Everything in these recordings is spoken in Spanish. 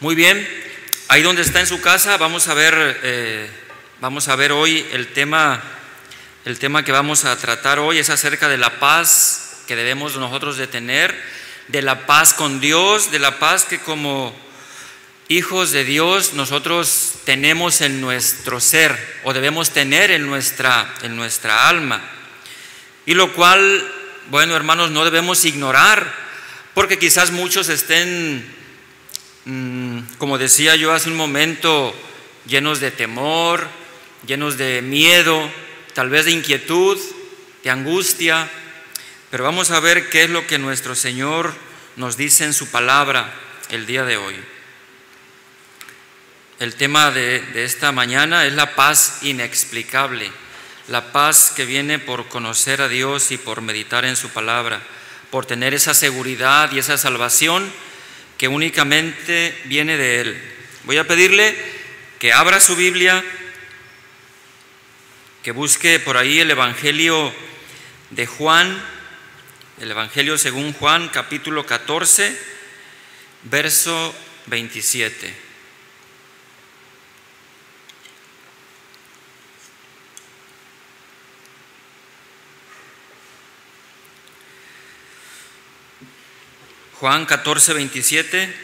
Muy bien, ahí donde está en su casa vamos a ver, eh, vamos a ver hoy el tema, el tema que vamos a tratar hoy es acerca de la paz que debemos nosotros de tener, de la paz con Dios, de la paz que como hijos de Dios nosotros tenemos en nuestro ser o debemos tener en nuestra, en nuestra alma. Y lo cual, bueno hermanos, no debemos ignorar, porque quizás muchos estén como decía yo hace un momento, llenos de temor, llenos de miedo, tal vez de inquietud, de angustia, pero vamos a ver qué es lo que nuestro Señor nos dice en su palabra el día de hoy. El tema de, de esta mañana es la paz inexplicable, la paz que viene por conocer a Dios y por meditar en su palabra, por tener esa seguridad y esa salvación que únicamente viene de Él. Voy a pedirle que abra su Biblia, que busque por ahí el Evangelio de Juan, el Evangelio según Juan, capítulo 14, verso 27. Juan 14, 27.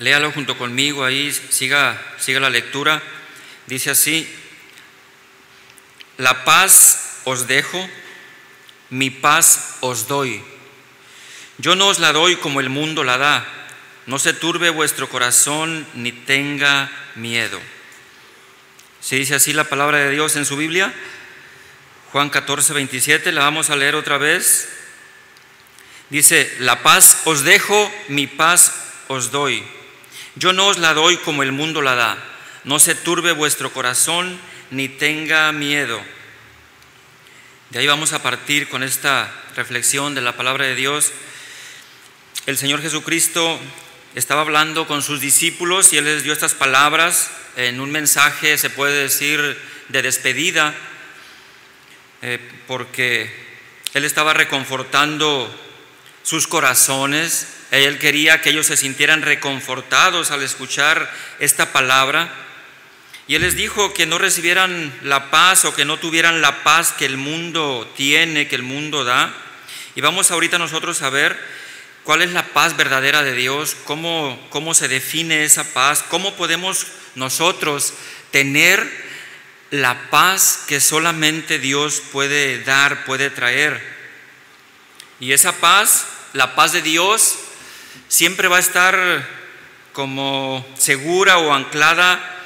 Léalo junto conmigo ahí, siga, siga la lectura. Dice así, la paz os dejo, mi paz os doy. Yo no os la doy como el mundo la da. No se turbe vuestro corazón ni tenga miedo. ¿Se dice así la palabra de Dios en su Biblia? Juan 14, 27, la vamos a leer otra vez. Dice, la paz os dejo, mi paz os doy. Yo no os la doy como el mundo la da. No se turbe vuestro corazón ni tenga miedo. De ahí vamos a partir con esta reflexión de la palabra de Dios. El Señor Jesucristo estaba hablando con sus discípulos y Él les dio estas palabras en un mensaje, se puede decir, de despedida, eh, porque Él estaba reconfortando sus corazones. Él quería que ellos se sintieran reconfortados al escuchar esta palabra. Y Él les dijo que no recibieran la paz o que no tuvieran la paz que el mundo tiene, que el mundo da. Y vamos ahorita nosotros a ver cuál es la paz verdadera de Dios, cómo, cómo se define esa paz, cómo podemos nosotros tener la paz que solamente Dios puede dar, puede traer. Y esa paz la paz de Dios siempre va a estar como segura o anclada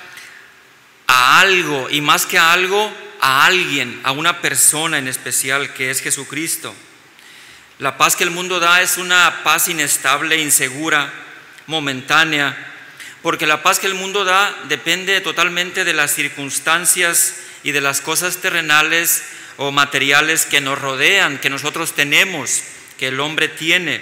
a algo, y más que a algo, a alguien, a una persona en especial que es Jesucristo. La paz que el mundo da es una paz inestable, insegura, momentánea, porque la paz que el mundo da depende totalmente de las circunstancias y de las cosas terrenales o materiales que nos rodean, que nosotros tenemos que el hombre tiene.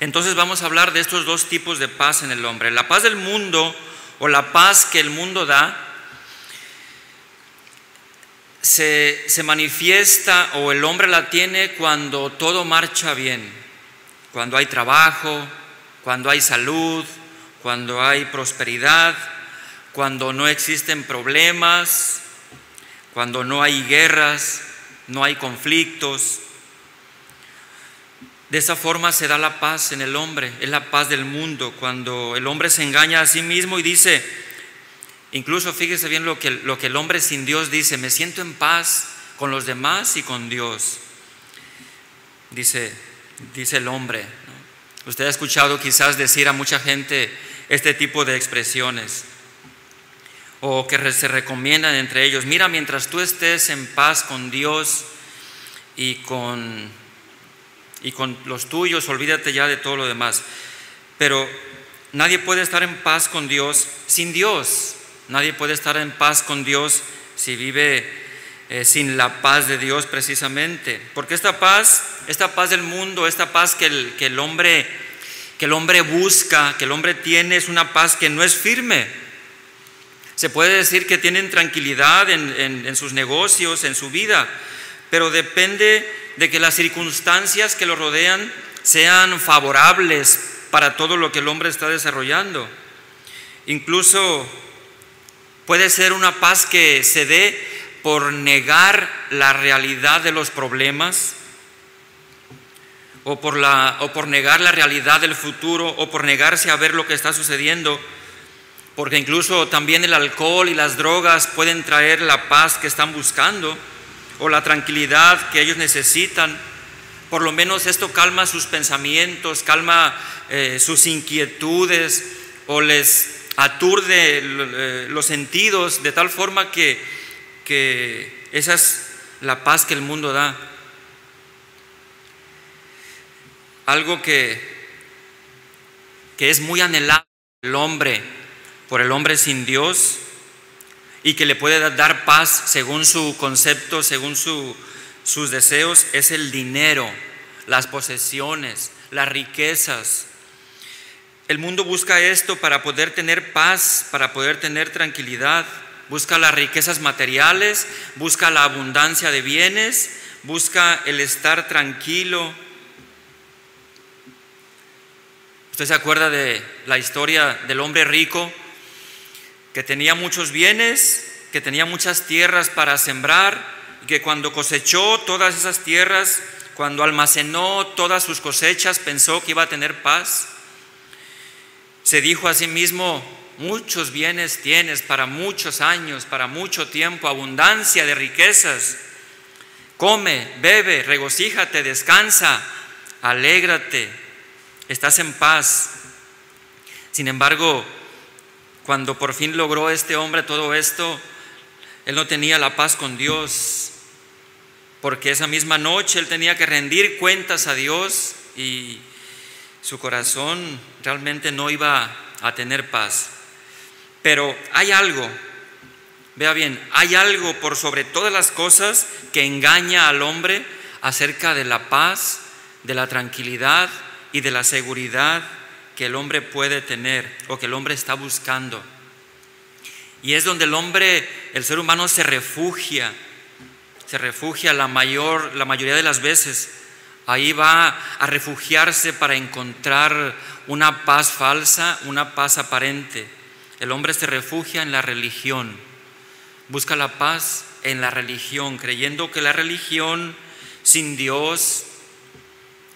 Entonces vamos a hablar de estos dos tipos de paz en el hombre. La paz del mundo o la paz que el mundo da se, se manifiesta o el hombre la tiene cuando todo marcha bien, cuando hay trabajo, cuando hay salud, cuando hay prosperidad, cuando no existen problemas, cuando no hay guerras, no hay conflictos, de esa forma se da la paz en el hombre, es la paz del mundo, cuando el hombre se engaña a sí mismo y dice, incluso fíjese bien lo que, lo que el hombre sin Dios dice, me siento en paz con los demás y con Dios, dice, dice el hombre. Usted ha escuchado quizás decir a mucha gente este tipo de expresiones, o que se recomiendan entre ellos, mira, mientras tú estés en paz con Dios y con y con los tuyos, olvídate ya de todo lo demás. Pero nadie puede estar en paz con Dios sin Dios. Nadie puede estar en paz con Dios si vive eh, sin la paz de Dios precisamente. Porque esta paz, esta paz del mundo, esta paz que el, que el, hombre, que el hombre busca, que el hombre tiene, es una paz que no es firme. Se puede decir que tienen tranquilidad en, sus negocios, en su vida, pero depende de que las circunstancias que lo rodean sean favorables para todo lo que el hombre está desarrollando. Incluso puede ser una paz que se dé por negar la realidad de los problemas, o por negar la realidad del futuro, o por negarse a ver lo que está sucediendo, porque incluso también el alcohol y las drogas pueden traer la paz que están buscando, o la tranquilidad que ellos necesitan. Por lo menos esto calma sus pensamientos, calma eh, sus inquietudes o les aturde eh, los sentidos de tal forma que, que esa es la paz que el mundo da. Algo que, que es muy anhelado el hombre, por el hombre sin Dios, y que le puede dar paz según su concepto, según su, sus deseos es el dinero, las posesiones, las riquezas. El mundo busca esto para poder tener paz, para poder tener tranquilidad. Busca las riquezas materiales, busca la abundancia de bienes, busca el estar tranquilo. ¿Usted se acuerda de la historia del hombre rico que tenía muchos bienes, que tenía muchas tierras para sembrar? que cuando cosechó todas esas tierras, cuando almacenó todas sus cosechas, pensó que iba a tener paz. Se dijo a sí mismo, muchos bienes tienes para muchos años, para mucho tiempo, abundancia de riquezas. Come, bebe, regocíjate, descansa, alégrate, estás en paz. Sin embargo, cuando por fin logró este hombre todo esto, él no tenía la paz con Dios, porque esa misma noche él tenía que rendir cuentas a Dios y su corazón realmente no iba a tener paz. Pero hay algo, vea bien, hay algo por sobre todas las cosas que engaña al hombre acerca de la paz, de la tranquilidad y de la seguridad que el hombre puede tener o que el hombre está buscando. Y es donde el hombre, el ser humano se refugia se refugia la, mayor, la mayoría de las veces. Ahí va a refugiarse para encontrar una paz falsa, una paz aparente. El hombre se refugia en la religión, busca la paz en la religión, creyendo que la religión sin Dios,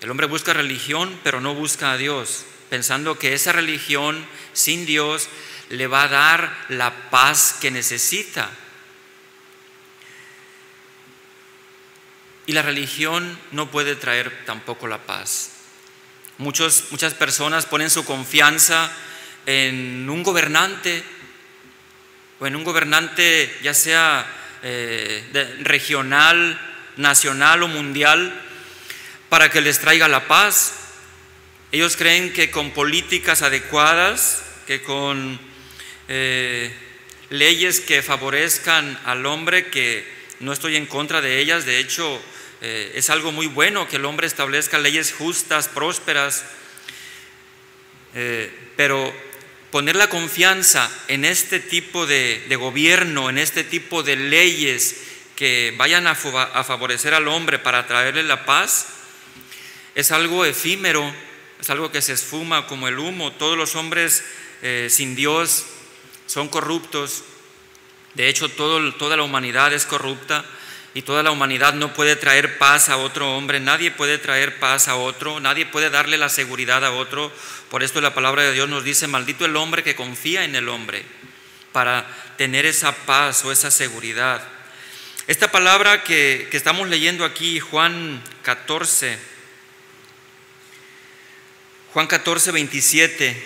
el hombre busca religión, pero no busca a Dios, pensando que esa religión sin Dios le va a dar la paz que necesita. Y la religión no puede traer tampoco la paz. Muchos, muchas personas ponen su confianza en un gobernante o en un gobernante ya sea eh, regional, nacional o mundial para que les traiga la paz. Ellos creen que con políticas adecuadas, que con eh, leyes que favorezcan al hombre, que no estoy en contra de ellas, de hecho eh, es algo muy bueno que el hombre establezca leyes justas, prósperas, eh, pero poner la confianza en este tipo de, gobierno, en este tipo de leyes que vayan a, favorecer al hombre para traerle la paz, es algo efímero, es algo que se esfuma como el humo. Todos los hombres eh, sin Dios son corruptos, de hecho, toda la humanidad es corrupta y toda la humanidad no puede traer paz a otro hombre, nadie puede traer paz a otro, nadie puede darle la seguridad a otro. Por esto la palabra de Dios nos dice, maldito el hombre que confía en el hombre para tener esa paz o esa seguridad. Esta palabra que, que estamos leyendo aquí, Juan 14, Juan 14, 27,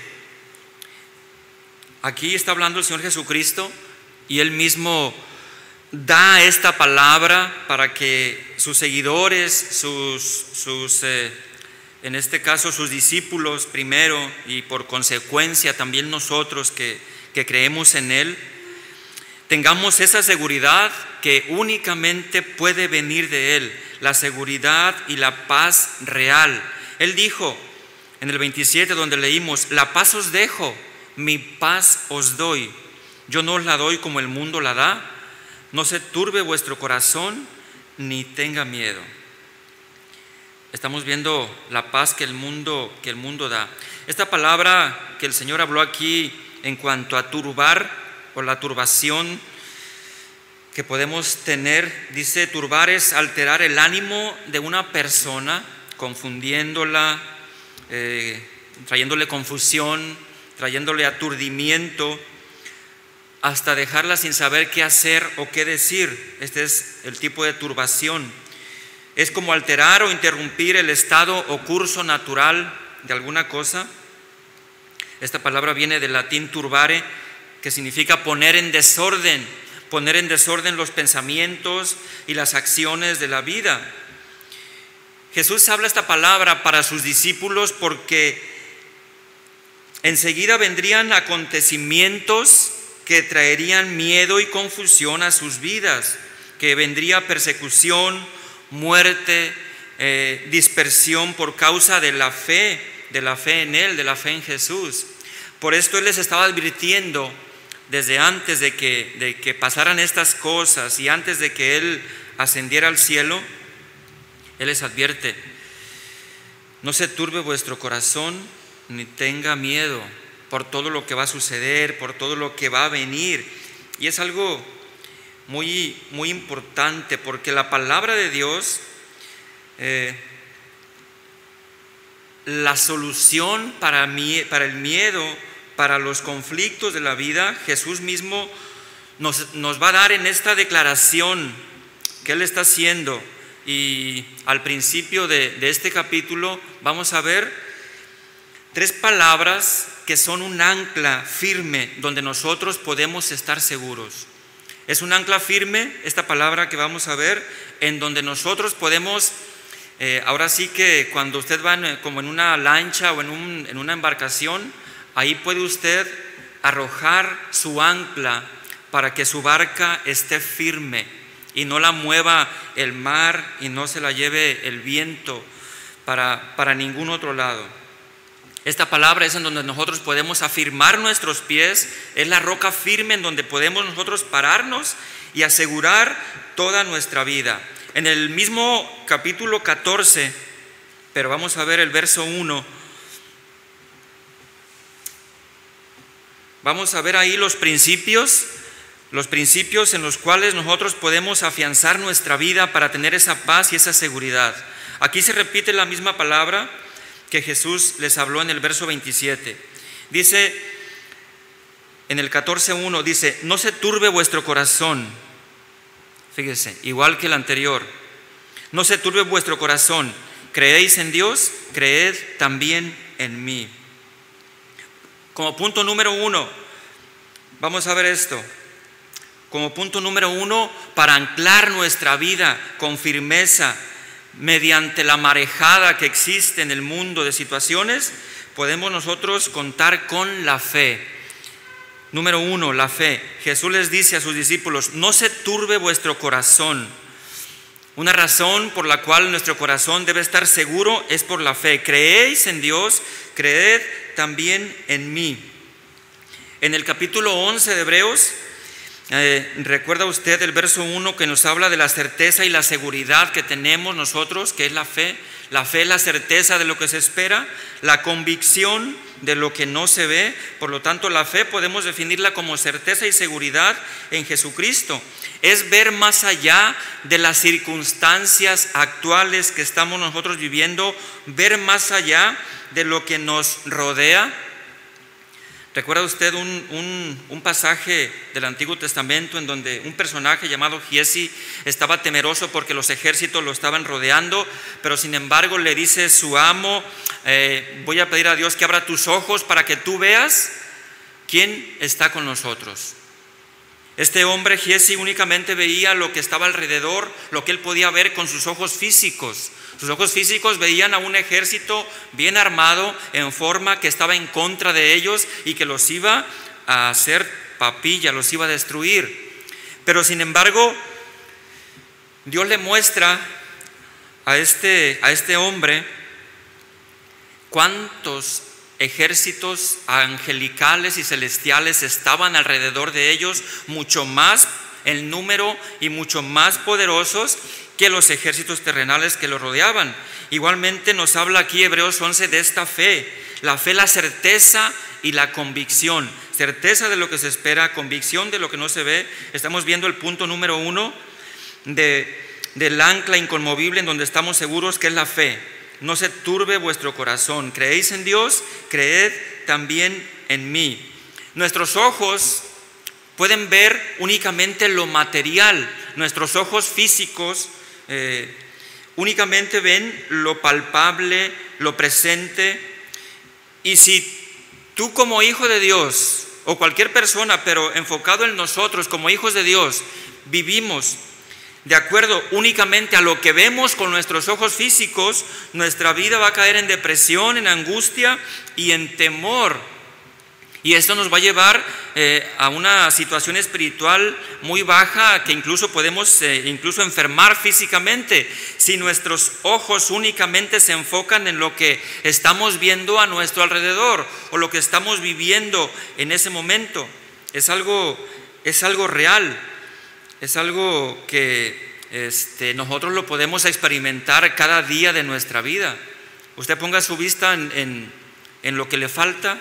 aquí está hablando el Señor Jesucristo y él mismo da esta palabra para que sus seguidores, sus, sus eh, en este caso sus discípulos primero y por consecuencia también nosotros que, que creemos en Él, tengamos esa seguridad que únicamente puede venir de Él, la seguridad y la paz real. Él dijo en el 27 donde leímos, la paz os dejo, mi paz os doy. Yo no os la doy como el mundo la da. No se turbe vuestro corazón ni tenga miedo. estamos viendo la paz que el mundo, que el mundo da. Esta palabra que el Señor habló aquí en cuanto a turbar o la turbación que podemos tener, dice, turbar es alterar el ánimo de una persona, confundiéndola, eh, trayéndole confusión, trayéndole aturdimiento, hasta dejarla sin saber qué hacer o qué decir. Este es el tipo de turbación. Es como alterar o interrumpir el estado o curso natural de alguna cosa. Esta palabra viene del latín turbare, que significa poner en desorden, poner en desorden los pensamientos y las acciones de la vida. Jesús habla esta palabra para sus discípulos porque enseguida vendrían acontecimientos que traerían miedo y confusión a sus vidas, que vendría persecución, muerte, eh, dispersión por causa de la fe, de la fe en Él, de la fe en Jesús. Por esto Él les estaba advirtiendo desde antes de que, de que pasaran estas cosas y antes de que Él ascendiera al cielo, Él les advierte, no se turbe vuestro corazón ni tenga miedo por todo lo que va a suceder, por todo lo que va a venir. Y es algo muy, muy importante porque la palabra de Dios, eh, la solución para, para el miedo, para los conflictos de la vida, Jesús mismo nos, nos va a dar en esta declaración que Él está haciendo. Y al principio de, este capítulo vamos a ver tres palabras que son un ancla firme donde nosotros podemos estar seguros. Es un ancla firme, esta palabra que vamos a ver, en donde nosotros podemos, eh, ahora sí que cuando usted va como en una lancha o en, en una embarcación, ahí puede usted arrojar su ancla para que su barca esté firme y no la mueva el mar y no se la lleve el viento para, para ningún otro lado. Esta palabra es en donde nosotros podemos afirmar nuestros pies, es la roca firme en donde podemos nosotros pararnos y asegurar toda nuestra vida. En el mismo capítulo 14, pero vamos a ver el verso 1, vamos a ver ahí los principios, los principios en los cuales nosotros podemos afianzar nuestra vida para tener esa paz y esa seguridad. Aquí se repite la misma palabra que Jesús les habló en el verso 27. Dice, en el 14.1, dice, no se turbe vuestro corazón. Fíjese, igual que el anterior. No se turbe vuestro corazón. ¿Creéis en Dios? Creed también en mí. Como punto número uno, vamos a ver esto. Como punto número uno, para anclar nuestra vida con firmeza mediante la marejada que existe en el mundo de situaciones, podemos nosotros contar con la fe. Número uno, la fe. Jesús les dice a sus discípulos, no se turbe vuestro corazón. Una razón por la cual nuestro corazón debe estar seguro es por la fe. Creéis en Dios, creed también en mí. En el capítulo 11 de Hebreos, eh, ¿Recuerda usted el verso 1 que nos habla de la certeza y la seguridad que tenemos nosotros, que es la fe? La fe es la certeza de lo que se espera, la convicción de lo que no se ve. Por lo tanto, la fe podemos definirla como certeza y seguridad en Jesucristo. Es ver más allá de las circunstancias actuales que estamos nosotros viviendo, ver más allá de lo que nos rodea ¿Recuerda usted un, pasaje del Antiguo Testamento en donde un personaje llamado Giesi estaba temeroso porque los ejércitos lo estaban rodeando, pero sin embargo le dice su amo, eh, voy a pedir a Dios que abra tus ojos para que tú veas quién está con nosotros? Este hombre Giesi únicamente veía lo que estaba alrededor, lo que él podía ver con sus ojos físicos. Sus ojos físicos veían a un ejército bien armado en forma que estaba en contra de ellos y que los iba a hacer papilla, los iba a destruir. Pero sin embargo, Dios le muestra a este, a este hombre cuántos ejércitos angelicales y celestiales estaban alrededor de ellos, mucho más en número y mucho más poderosos que los ejércitos terrenales que lo rodeaban. Igualmente nos habla aquí Hebreos 11 de esta fe, la fe, la certeza y la convicción. Certeza de lo que se espera, convicción de lo que no se ve. Estamos viendo el punto número uno de, del ancla inconmovible en donde estamos seguros que es la fe. No se turbe vuestro corazón. ¿Creéis en Dios? Creed también en mí. Nuestros ojos pueden ver únicamente lo material. Nuestros ojos físicos eh, únicamente ven lo palpable, lo presente. Y si tú como hijo de Dios, o cualquier persona, pero enfocado en nosotros como hijos de Dios, vivimos de acuerdo únicamente a lo que vemos con nuestros ojos físicos, nuestra vida va a caer en depresión, en angustia y en temor y esto nos va a llevar eh, a una situación espiritual muy baja que incluso podemos eh, incluso enfermar físicamente si nuestros ojos únicamente se enfocan en lo que estamos viendo a nuestro alrededor o lo que estamos viviendo en ese momento. Es algo, es algo real, es algo que este, nosotros lo podemos experimentar cada día de nuestra vida. Usted ponga su vista en, en lo que le falta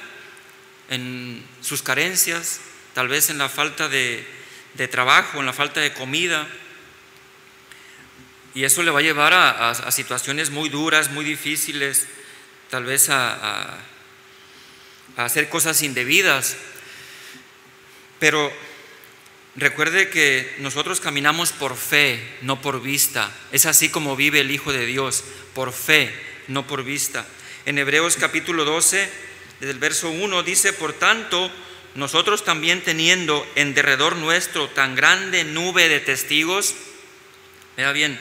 en sus carencias, tal vez en la falta de, trabajo, en la falta de comida. Y eso le va a llevar a, situaciones muy duras, muy difíciles, tal vez a, a hacer cosas indebidas. Pero recuerde que nosotros caminamos por fe, no por vista. Es así como vive el Hijo de Dios, por fe, no por vista. En Hebreos capítulo 12 desde el verso 1 dice, por tanto, nosotros también teniendo en derredor nuestro tan grande nube de testigos, vea bien,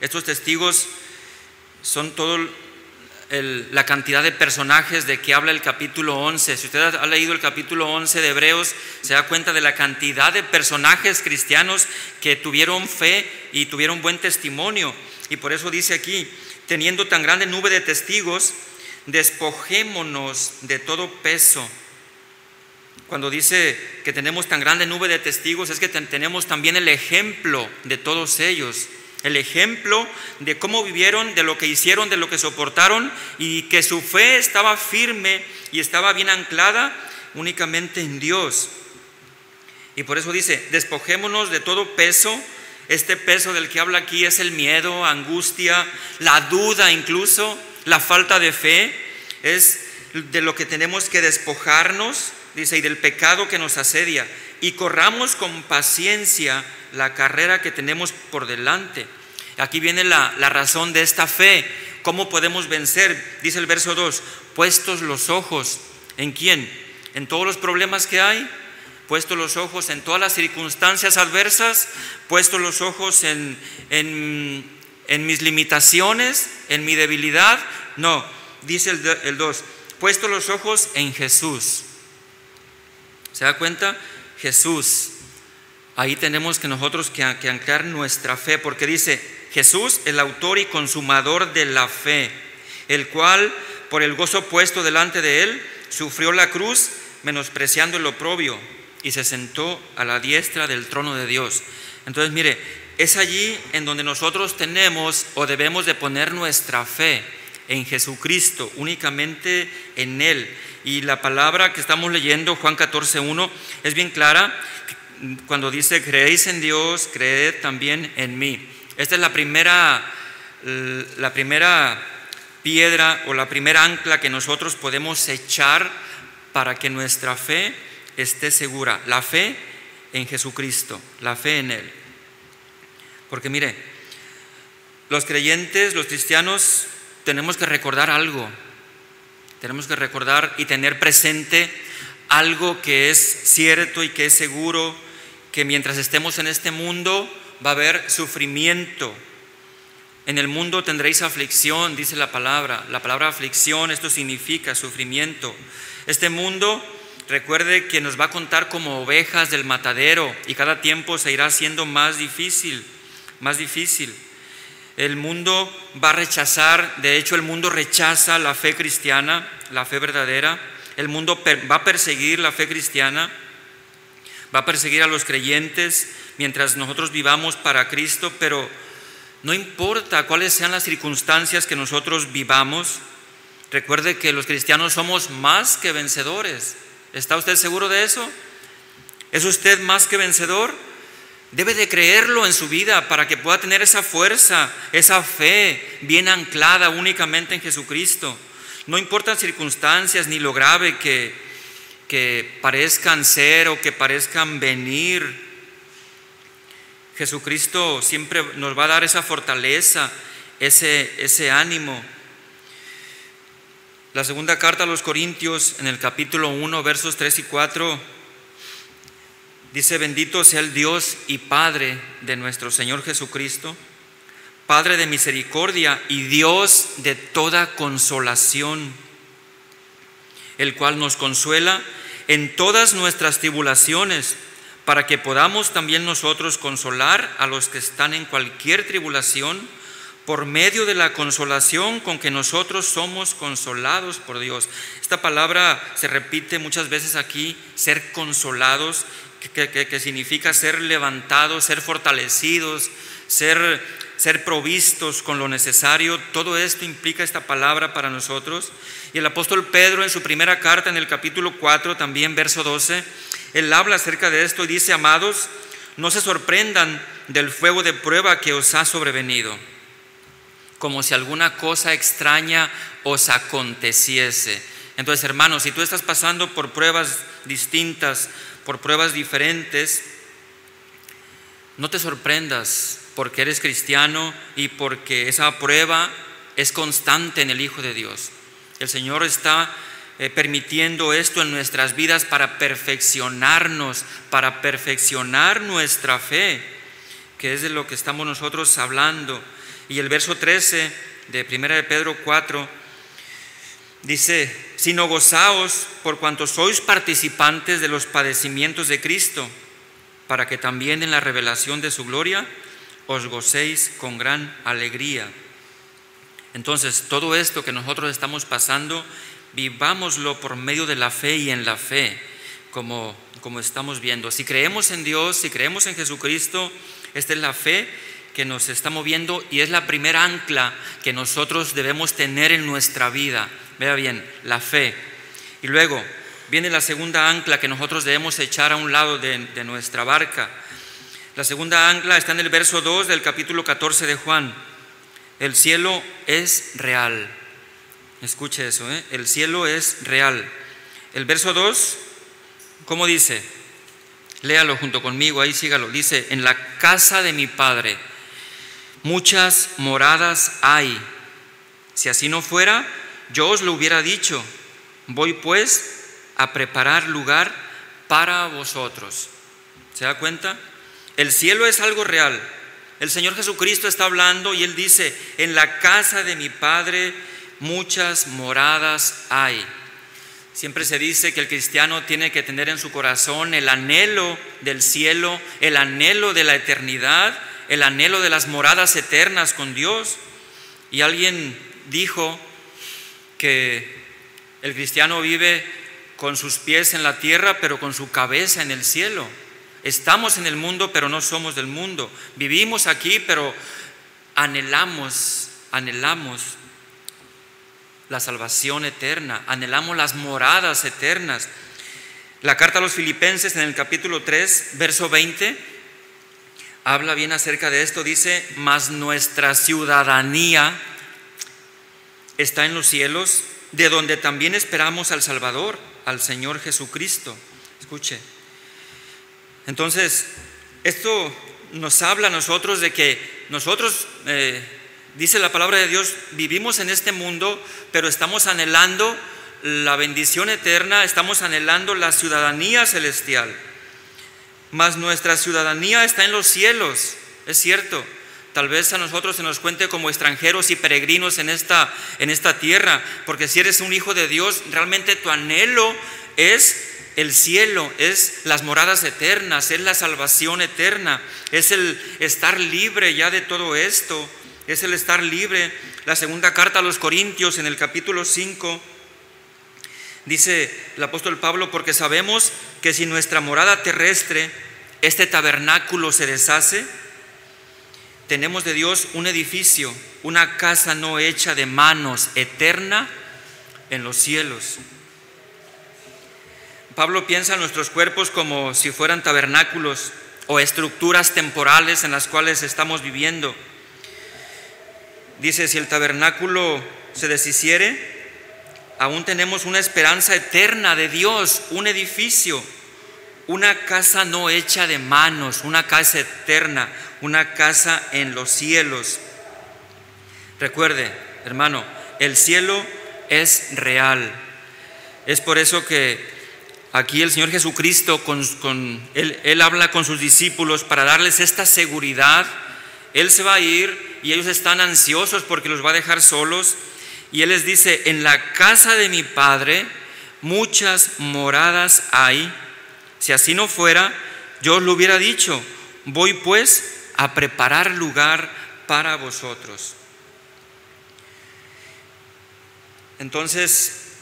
estos testigos son todo la cantidad de personajes de que habla el capítulo 11. Si usted ha leído el capítulo 11 de Hebreos, se da cuenta de la cantidad de personajes cristianos que tuvieron fe y tuvieron buen testimonio. Y por eso dice aquí, teniendo tan grande nube de testigos, despojémonos de todo peso. Cuando dice que tenemos tan grande nube de testigos, es que tenemos también el ejemplo de todos ellos, el ejemplo de cómo vivieron, de lo que hicieron, de lo que soportaron y que su fe estaba firme y estaba bien anclada únicamente en Dios. Y por eso dice, despojémonos de todo peso. Este peso del que habla aquí es el miedo, angustia, la duda incluso, la falta de fe, es de lo que tenemos que despojarnos, dice, y del pecado que nos asedia, y corramos con paciencia la carrera que tenemos por delante. Aquí viene la, la razón de esta fe. ¿Cómo podemos vencer? Dice el verso 2, puestos los ojos en quién? En todos los problemas que hay, puestos los ojos en todas las circunstancias adversas, puestos los ojos en, en, mis limitaciones, en mi debilidad, no, dice el 2, puesto los ojos en Jesús. ¿Se da cuenta? Jesús. Ahí tenemos que nosotros que, anclar nuestra fe, porque dice, Jesús, el autor y consumador de la fe, el cual, por el gozo puesto delante de él, sufrió la cruz, menospreciando el oprobio, y se sentó a la diestra del trono de Dios. Entonces, mire, es allí en donde nosotros tenemos o debemos de poner nuestra fe en Jesucristo, únicamente en Él. Y la palabra que estamos leyendo, Juan 14, 1, es bien clara cuando dice, creéis en Dios, creed también en mí. Esta es la primera, la primera piedra o la primera ancla que nosotros podemos echar para que nuestra fe esté segura. La fe en Jesucristo, la fe en Él. Porque mire, los creyentes, los cristianos, tenemos que recordar algo. Tenemos que recordar y tener presente algo que es cierto y que es seguro, que mientras estemos en este mundo va a haber sufrimiento. En el mundo tendréis aflicción, dice la palabra. La palabra aflicción, esto significa sufrimiento. Este mundo, recuerde que nos va a contar como ovejas del matadero y cada tiempo se irá haciendo más difícil, más difícil. El mundo va a rechazar, de hecho el mundo rechaza la fe cristiana, la fe verdadera. El mundo va a perseguir la fe cristiana. va a perseguir a los creyentes mientras nosotros vivamos para Cristo, pero no importa cuáles sean las circunstancias que nosotros vivamos, recuerde que los cristianos somos más que vencedores. ¿Está usted seguro de eso? ¿Es usted más que vencedor? Debe de creerlo en su vida para que pueda tener esa fuerza, esa fe bien anclada únicamente en Jesucristo. No importan circunstancias ni lo grave que, que parezcan ser o que parezcan venir. Jesucristo siempre nos va a dar esa fortaleza, ese, ese ánimo. La segunda carta a los Corintios en el capítulo 1, versos 3 y 4 Dice, bendito sea el Dios y Padre de nuestro Señor Jesucristo, Padre de misericordia y Dios de toda consolación, el cual nos consuela en todas nuestras tribulaciones, para que podamos también nosotros consolar a los que están en cualquier tribulación, por medio de la consolación con que nosotros somos consolados por Dios. Esta palabra se repite muchas veces aquí, ser consolados, que, significa ser levantados, ser fortalecidos, ser, ser provistos con lo necesario. Todo esto implica esta palabra para nosotros. Y el apóstol Pedro en su primera carta, en el capítulo 4, también verso 12, él habla acerca de esto y dice, amados, no se sorprendan del fuego de prueba que os ha sobrevenido, como si alguna cosa extraña os aconteciese. Entonces, hermanos, si tú estás pasando por pruebas distintas, por pruebas diferentes, no te sorprendas porque eres cristiano y porque esa prueba es constante en el Hijo de Dios. El Señor está eh, permitiendo esto en nuestras vidas para perfeccionarnos, para perfeccionar nuestra fe, que es de lo que estamos nosotros hablando. Y el verso 13 de 1 de Pedro 4 Dice, sino gozaos por cuanto sois participantes de los padecimientos de Cristo, para que también en la revelación de su gloria os gocéis con gran alegría. Entonces, todo esto que nosotros estamos pasando, vivámoslo por medio de la fe y en la fe, como, como estamos viendo. Si creemos en Dios, si creemos en Jesucristo, esta es la fe que nos está moviendo y es la primera ancla que nosotros debemos tener en nuestra vida. Vea bien, la fe. Y luego viene la segunda ancla que nosotros debemos echar a un lado de, nuestra barca. La segunda ancla está en el verso 2 del capítulo 14 de Juan. El cielo es real. Escuche eso, ¿eh? el cielo es real. El verso 2, ¿cómo dice? Léalo junto conmigo, ahí sígalo. Dice, en la casa de mi Padre muchas moradas hay. Si así no fuera, yo os lo hubiera dicho, voy pues a preparar lugar para vosotros. ¿Se da cuenta? El cielo es algo real. El Señor Jesucristo está hablando y Él dice, en la casa de mi Padre muchas moradas hay. Siempre se dice que el cristiano tiene que tener en su corazón el anhelo del cielo, el anhelo de la eternidad, el anhelo de las moradas eternas con Dios. Y alguien dijo que el cristiano vive con sus pies en la tierra, pero con su cabeza en el cielo. Estamos en el mundo, pero no somos del mundo. Vivimos aquí, pero anhelamos, anhelamos la salvación eterna, anhelamos las moradas eternas. La carta a los filipenses en el capítulo 3, verso 20, habla bien acerca de esto. Dice, mas nuestra ciudadanía está en los cielos, de donde también esperamos al Salvador, al Señor Jesucristo. Escuche. Entonces, esto nos habla a nosotros de que nosotros, eh, dice la palabra de Dios, vivimos en este mundo, pero estamos anhelando la bendición eterna, estamos anhelando la ciudadanía celestial. Mas nuestra ciudadanía está en los cielos, es cierto, Tal vez a nosotros se nos cuente como extranjeros y peregrinos en esta, en esta tierra, porque si eres un hijo de Dios, realmente tu anhelo es el cielo, es las moradas eternas, es la salvación eterna, es el estar libre ya de todo esto, es el estar libre. La segunda carta a los Corintios en el capítulo 5, Dice el apóstol Pablo, porque sabemos que si nuestra morada terrestre, este tabernáculo se deshace, tenemos de Dios un edificio, una casa no hecha de manos, eterna en los cielos. Pablo piensa en nuestros cuerpos como si fueran tabernáculos o estructuras temporales en las cuales estamos viviendo. Dice, si el tabernáculo se deshiciere, aún tenemos una esperanza eterna de Dios, un edificio, una casa no hecha de manos, una casa eterna, una casa en los cielos. Recuerde, hermano, el cielo es real. Es por eso que aquí el Señor Jesucristo, él habla con sus discípulos para darles esta seguridad. Él se va a ir y ellos están ansiosos porque los va a dejar solos y Él les dice, en la casa de mi Padre muchas moradas hay. Si así no fuera, yo os lo hubiera dicho, voy pues a preparar lugar para vosotros. Entonces,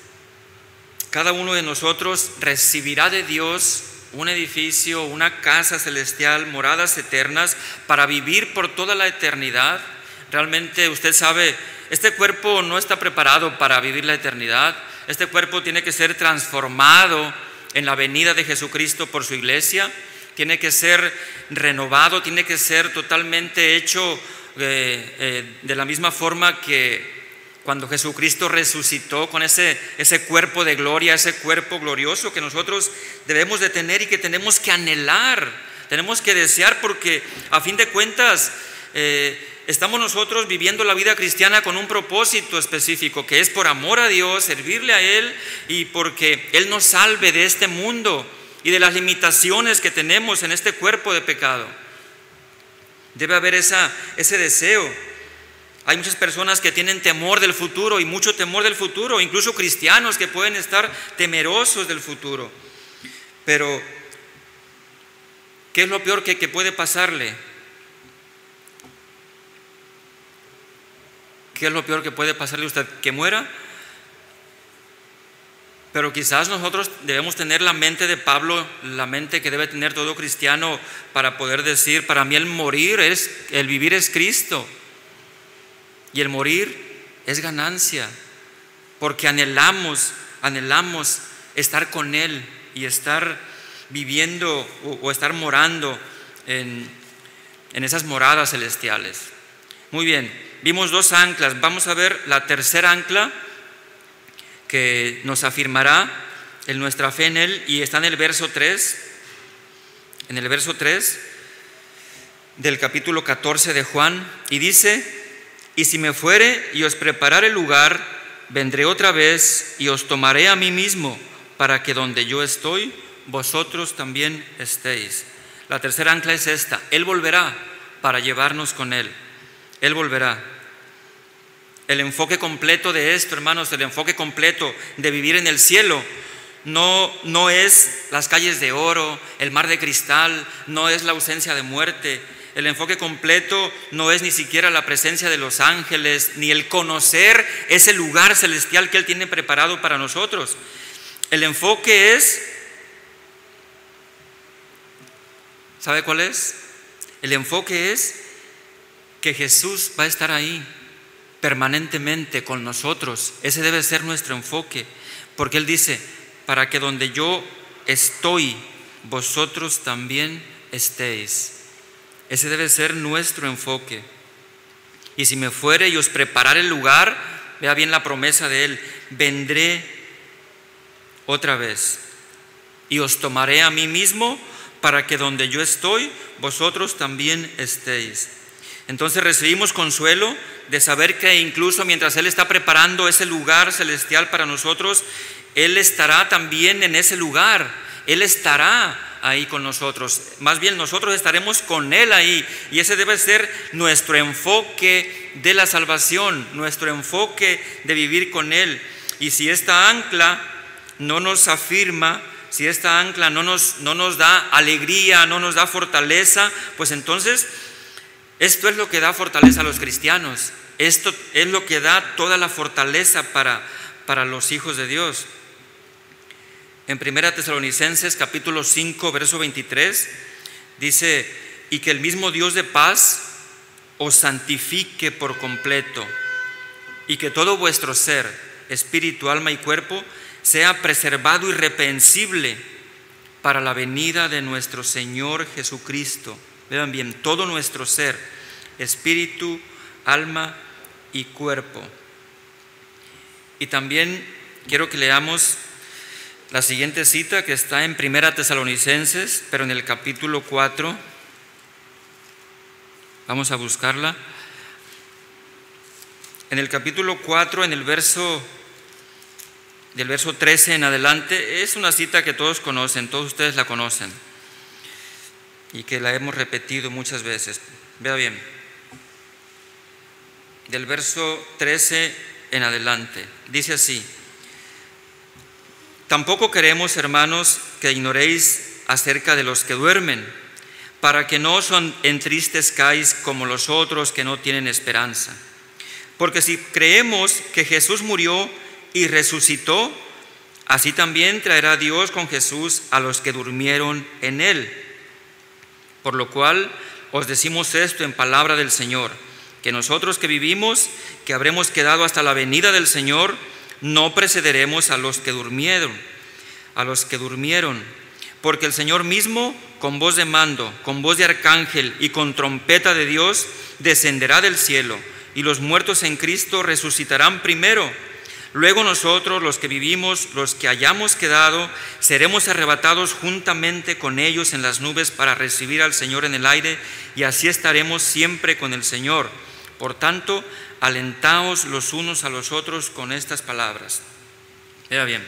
cada uno de nosotros recibirá de Dios un edificio, una casa celestial, moradas eternas, para vivir por toda la eternidad. Realmente usted sabe este cuerpo no está preparado para vivir la eternidad. Este cuerpo tiene que ser transformado en la venida de Jesucristo por su iglesia. Tiene que ser renovado, tiene que ser totalmente hecho eh, eh, de la misma forma que cuando Jesucristo resucitó con ese, ese cuerpo de gloria, ese cuerpo glorioso que nosotros debemos de tener y que tenemos que anhelar, tenemos que desear porque a fin de cuentas eh, estamos nosotros viviendo la vida cristiana con un propósito específico, que es por amor a Dios, servirle a Él y porque Él nos salve de este mundo y de las limitaciones que tenemos en este cuerpo de pecado. Debe haber esa, ese deseo. Hay muchas personas que tienen temor del futuro y mucho temor del futuro, incluso cristianos que pueden estar temerosos del futuro. Pero, ¿qué es lo peor que, que puede pasarle? ¿Qué es lo peor que puede pasarle a usted? ¿Que muera? Pero quizás nosotros debemos tener la mente de Pablo, la mente que debe tener todo cristiano para poder decir, para mí el morir es, el vivir es Cristo. Y el morir es ganancia, porque anhelamos, anhelamos estar con Él y estar viviendo o, estar morando en, en esas moradas celestiales. Muy bien, vimos dos anclas. Vamos a ver la tercera ancla que nos afirmará en nuestra fe en Él y está en el verso 3. En el verso 3 del capítulo 14 de Juan y dice, y si me fuere y os preparare el lugar, vendré otra vez y os tomaré a mí mismo para que donde yo estoy, vosotros también estéis. La tercera ancla es esta, Él volverá para llevarnos con Él. Él volverá. El enfoque completo de esto, hermanos, el enfoque completo de vivir en el cielo, no, no es las calles de oro, el mar de cristal, no es la ausencia de muerte. El enfoque completo no es ni siquiera la presencia de los ángeles, ni el conocer ese lugar celestial que Él tiene preparado para nosotros. El enfoque es, ¿sabe cuál es? El enfoque es que Jesús va a estar ahí permanentemente con nosotros. Ese debe ser nuestro enfoque, porque Él dice, para que donde yo estoy, vosotros también estéis. Ese debe ser nuestro enfoque. Y si me fuere y os preparar el lugar, vea bien la promesa de Él, vendré otra vez y os tomaré a mí mismo para que donde yo estoy, vosotros también estéis. Entonces recibimos consuelo de saber que incluso mientras Él está preparando ese lugar celestial para nosotros, Él estará también en ese lugar, Él estará ahí con nosotros. Más bien nosotros estaremos con Él ahí y ese debe ser nuestro enfoque de la salvación, nuestro enfoque de vivir con Él. Y si esta ancla no nos afirma, si esta ancla no nos, no nos da alegría, no nos da fortaleza, pues entonces esto es lo que da fortaleza a los cristianos. Esto es lo que da toda la fortaleza para, para los hijos de Dios. En Primera Tesalonicenses capítulo 5, verso 23, dice, y que el mismo Dios de paz os santifique por completo, y que todo vuestro ser, espíritu, alma y cuerpo, sea preservado irrepensible para la venida de nuestro Señor Jesucristo. Vean bien, todo nuestro ser, espíritu, alma y cuerpo. Y también quiero que leamos la siguiente cita que está en Primera Tesalonicenses, pero en el capítulo 4. Vamos a buscarla. En el capítulo 4, en el verso del verso 13 en adelante, es una cita que todos conocen, todos ustedes la conocen y que la hemos repetido muchas veces. Vea bien, del verso 13 en adelante, dice así, tampoco queremos, hermanos, que ignoréis acerca de los que duermen, para que no son entristezcáis como los otros que no tienen esperanza. Porque si creemos que Jesús murió y resucitó, así también traerá Dios con Jesús a los que durmieron en él. Por lo cual os decimos esto en palabra del Señor, que nosotros que vivimos, que habremos quedado hasta la venida del Señor, no precederemos a los que durmieron, a los que durmieron, porque el Señor mismo, con voz de mando, con voz de arcángel y con trompeta de Dios, descenderá del cielo, y los muertos en Cristo resucitarán primero. Luego nosotros, los que vivimos, los que hayamos quedado, seremos arrebatados juntamente con ellos en las nubes para recibir al Señor en el aire y así estaremos siempre con el Señor. Por tanto, alentaos los unos a los otros con estas palabras. Mira bien,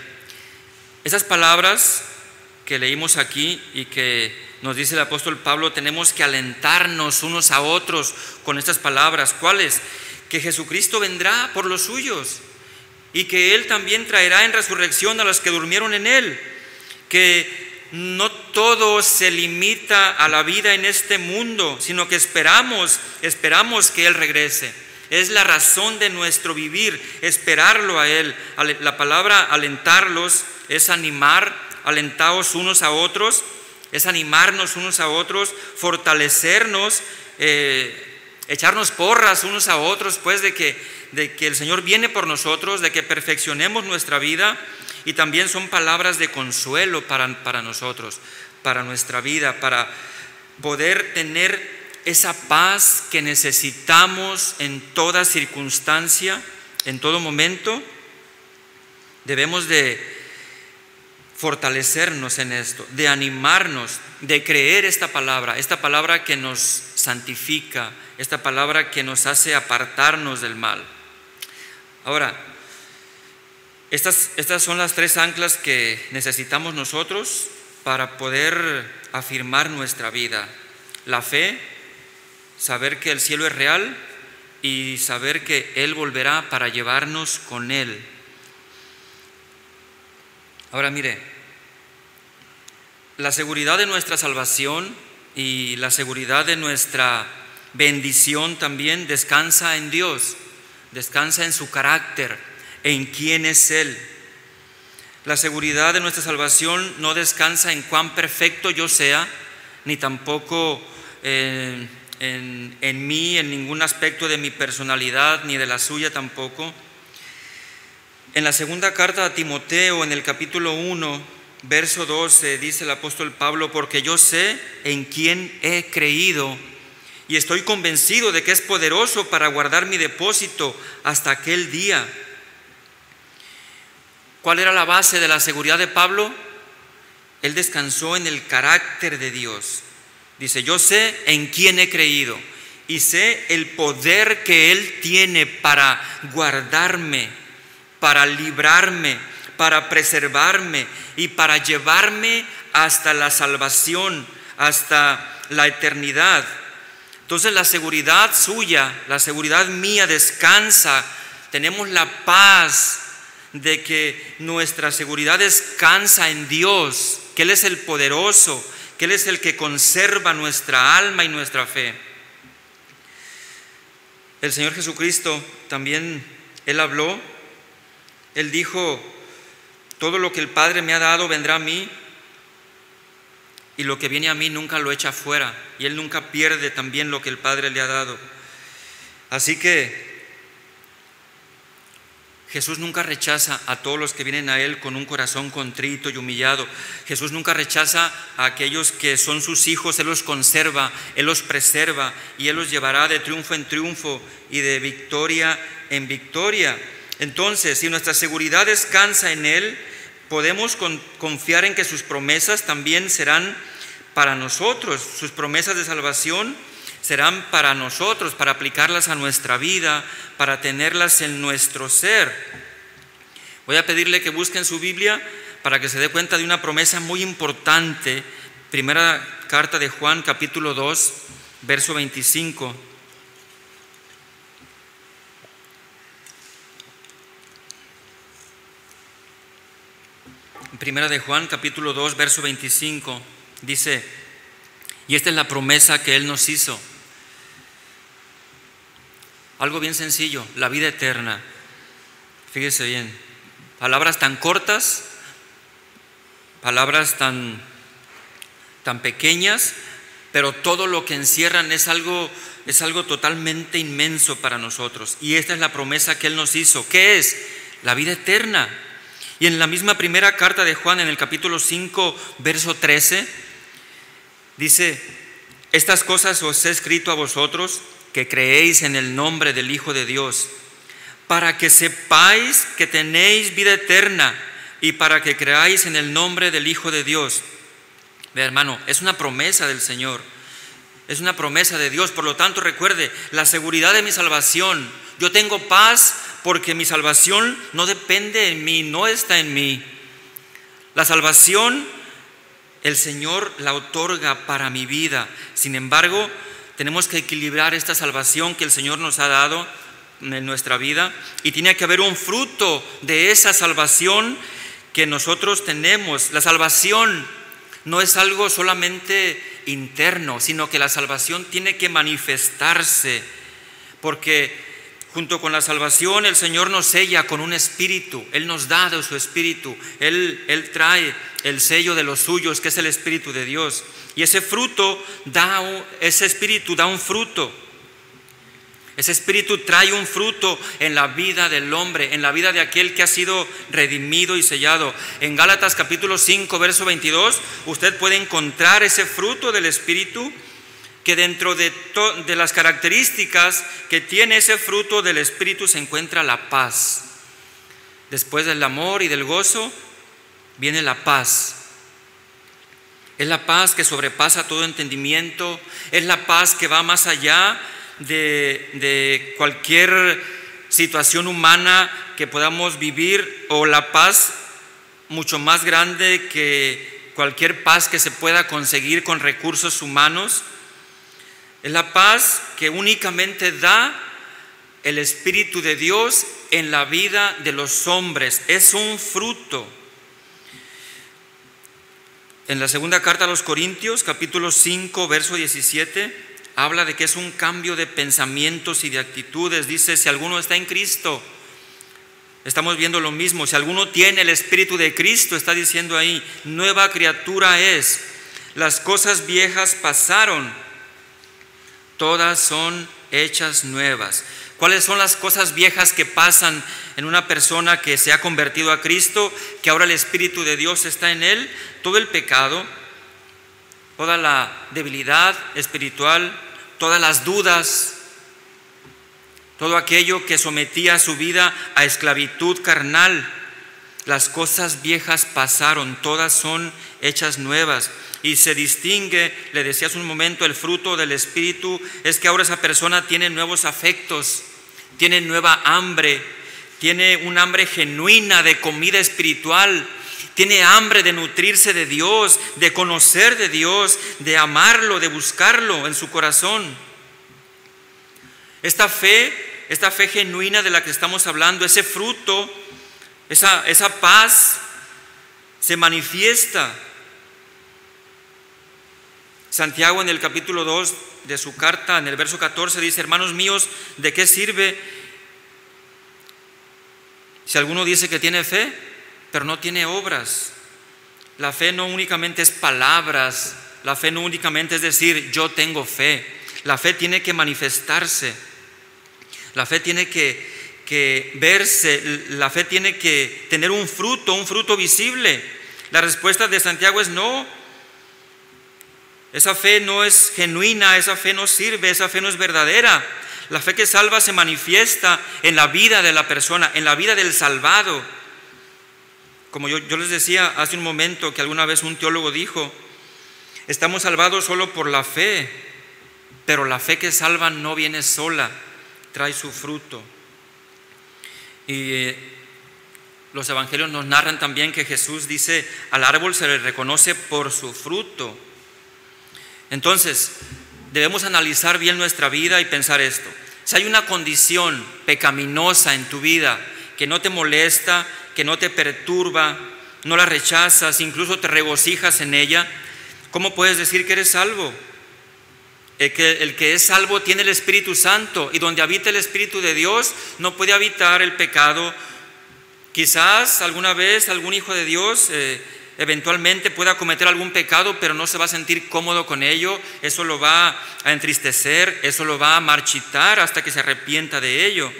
esas palabras que leímos aquí y que nos dice el apóstol Pablo, tenemos que alentarnos unos a otros con estas palabras. ¿Cuáles? Que Jesucristo vendrá por los suyos y que Él también traerá en resurrección a los que durmieron en Él, que no todo se limita a la vida en este mundo, sino que esperamos, esperamos que Él regrese. Es la razón de nuestro vivir, esperarlo a Él. La palabra alentarlos es animar, alentaos unos a otros, es animarnos unos a otros, fortalecernos, eh, echarnos porras unos a otros, pues de que de que el Señor viene por nosotros, de que perfeccionemos nuestra vida y también son palabras de consuelo para, para nosotros, para nuestra vida, para poder tener esa paz que necesitamos en toda circunstancia, en todo momento. Debemos de fortalecernos en esto, de animarnos, de creer esta palabra, esta palabra que nos santifica, esta palabra que nos hace apartarnos del mal. Ahora, estas, estas son las tres anclas que necesitamos nosotros para poder afirmar nuestra vida. La fe, saber que el cielo es real y saber que Él volverá para llevarnos con Él. Ahora mire, la seguridad de nuestra salvación y la seguridad de nuestra bendición también descansa en Dios descansa en su carácter, en quién es Él. La seguridad de nuestra salvación no descansa en cuán perfecto yo sea, ni tampoco en, en, mí, en ningún aspecto de mi personalidad, ni de la suya tampoco. En la segunda carta a Timoteo, en el capítulo 1, verso 12, dice el apóstol Pablo, porque yo sé en quién he creído y estoy convencido de que es poderoso para guardar mi depósito hasta aquel día. ¿Cuál era la base de la seguridad de Pablo? Él descansó en el carácter de Dios. Dice, yo sé en quién he creído y sé el poder que Él tiene para guardarme, para librarme, para preservarme y para llevarme hasta la salvación, hasta la eternidad. Entonces la seguridad suya, la seguridad mía descansa. Tenemos la paz de que nuestra seguridad descansa en Dios, que Él es el poderoso, que Él es el que conserva nuestra alma y nuestra fe. El Señor Jesucristo también, Él habló, Él dijo, todo lo que el Padre me ha dado vendrá a mí y lo que viene a mí nunca lo echa fuera y Él nunca pierde también lo que el Padre le ha dado. Así que Jesús nunca rechaza a todos los que vienen a Él con un corazón contrito y humillado. Jesús nunca rechaza a aquellos que son sus hijos, Él los conserva, Él los preserva y Él los llevará de triunfo en triunfo y de victoria en victoria. Entonces, si nuestra seguridad descansa en Él, podemos confiar en que sus promesas también serán para nosotros, sus promesas de salvación serán para nosotros, para aplicarlas a nuestra vida, para tenerlas en nuestro ser. Voy a pedirle que busquen su Biblia para que se dé cuenta de una promesa muy importante. Primera carta de Juan, capítulo 2, verso 25. Primera de Juan, capítulo 2, verso 25, dice, y esta es la promesa que Él nos hizo algo bien sencillo, la vida eterna. Fíjese bien, palabras tan cortas, palabras tan, tan pequeñas, pero todo lo que encierran es algo, es algo totalmente inmenso para nosotros. Y esta es la promesa que Él nos hizo. ¿Qué es? La vida eterna. Y en la misma primera carta de Juan, en el capítulo 5, verso 13, dice, estas cosas os he escrito a vosotros que creéis en el nombre del Hijo de Dios, para que sepáis que tenéis vida eterna y para que creáis en el nombre del Hijo de Dios. Ve, hermano, es una promesa del Señor, es una promesa de Dios. Por lo tanto, recuerde, la seguridad de mi salvación. Yo tengo paz porque mi salvación no depende de mí, no está en mí. La salvación el Señor la otorga para mi vida. Sin embargo, tenemos que equilibrar esta salvación que el Señor nos ha dado en nuestra vida y tiene que haber un fruto de esa salvación que nosotros tenemos. La salvación no es algo solamente interno, sino que la salvación tiene que manifestarse, porque junto con la salvación el Señor nos sella con un espíritu, Él nos da de su espíritu, Él, Él trae el sello de los suyos, que es el espíritu de Dios. Y ese fruto da, ese espíritu da un fruto. Ese espíritu trae un fruto en la vida del hombre, en la vida de aquel que ha sido redimido y sellado. En Gálatas capítulo 5, verso 22, usted puede encontrar ese fruto del espíritu que dentro de, las características que tiene ese fruto del espíritu se encuentra la paz. Después del amor y del gozo viene la paz. Es la paz que sobrepasa todo entendimiento, es la paz que va más allá de, cualquier situación humana que podamos vivir o la paz mucho más grande que cualquier paz que se pueda conseguir con recursos humanos. Es la paz que únicamente da el Espíritu de Dios en la vida de los hombres. Es un fruto. En la segunda carta a los Corintios, capítulo 5, verso 17, habla de que es un cambio de pensamientos y de actitudes. Dice, si alguno está en Cristo, estamos viendo lo mismo. Si alguno tiene el Espíritu de Cristo, está diciendo ahí, nueva criatura es. Las cosas viejas pasaron, todas son hechas nuevas. ¿Cuáles son las cosas viejas que pasan en una persona que se ha convertido a Cristo, que ahora el Espíritu de Dios está en él? Todo el pecado, toda la debilidad espiritual, todas las dudas, todo aquello que sometía su vida a esclavitud carnal. Las cosas viejas pasaron, todas son hechas nuevas y se distingue, le decía hace un momento, el fruto del Espíritu es que ahora esa persona tiene nuevos afectos, tiene nueva hambre, tiene un hambre genuina de comida espiritual, tiene hambre de nutrirse de Dios, de conocer de Dios, de amarlo, de buscarlo en su corazón. Esta fe, esta fe genuina de la que estamos hablando, ese fruto, esa, esa paz, se manifiesta Santiago en el capítulo 2 de su carta, en el verso 14, dice, hermanos míos, ¿de qué sirve si alguno dice que tiene fe pero no tiene obras. La fe no únicamente es palabras, la fe no únicamente es decir yo tengo fe, la fe tiene que manifestarse, la fe tiene que, que verse, la fe tiene que tener un fruto, un fruto visible. La respuesta de Santiago es no. Esa fe no es genuina, esa fe no sirve, esa fe no es verdadera. La fe que salva se manifiesta en la vida de la persona, en la vida del salvado. Como yo, les decía hace un momento que alguna vez un teólogo dijo, estamos salvados solo por la fe, pero la fe que salva no viene sola, trae su fruto. Y eh, los evangelios nos narran también que Jesús dice, al árbol se le reconoce por su fruto. Entonces, debemos analizar bien nuestra vida y pensar esto. Si hay una condición pecaminosa en tu vida que no te molesta, que no te perturba, no la rechazas, incluso te regocijas en ella, ¿cómo puedes decir que eres salvo? El que, el que, es salvo tiene el Espíritu Santo y donde habita el Espíritu de Dios no puede habitar el pecado. Quizás alguna vez algún hijo de Dios eh, eventualmente pueda cometer algún pecado, pero no se va a sentir cómodo con ello, eso lo va a entristecer, eso lo va a marchitar hasta que se arrepienta de ello,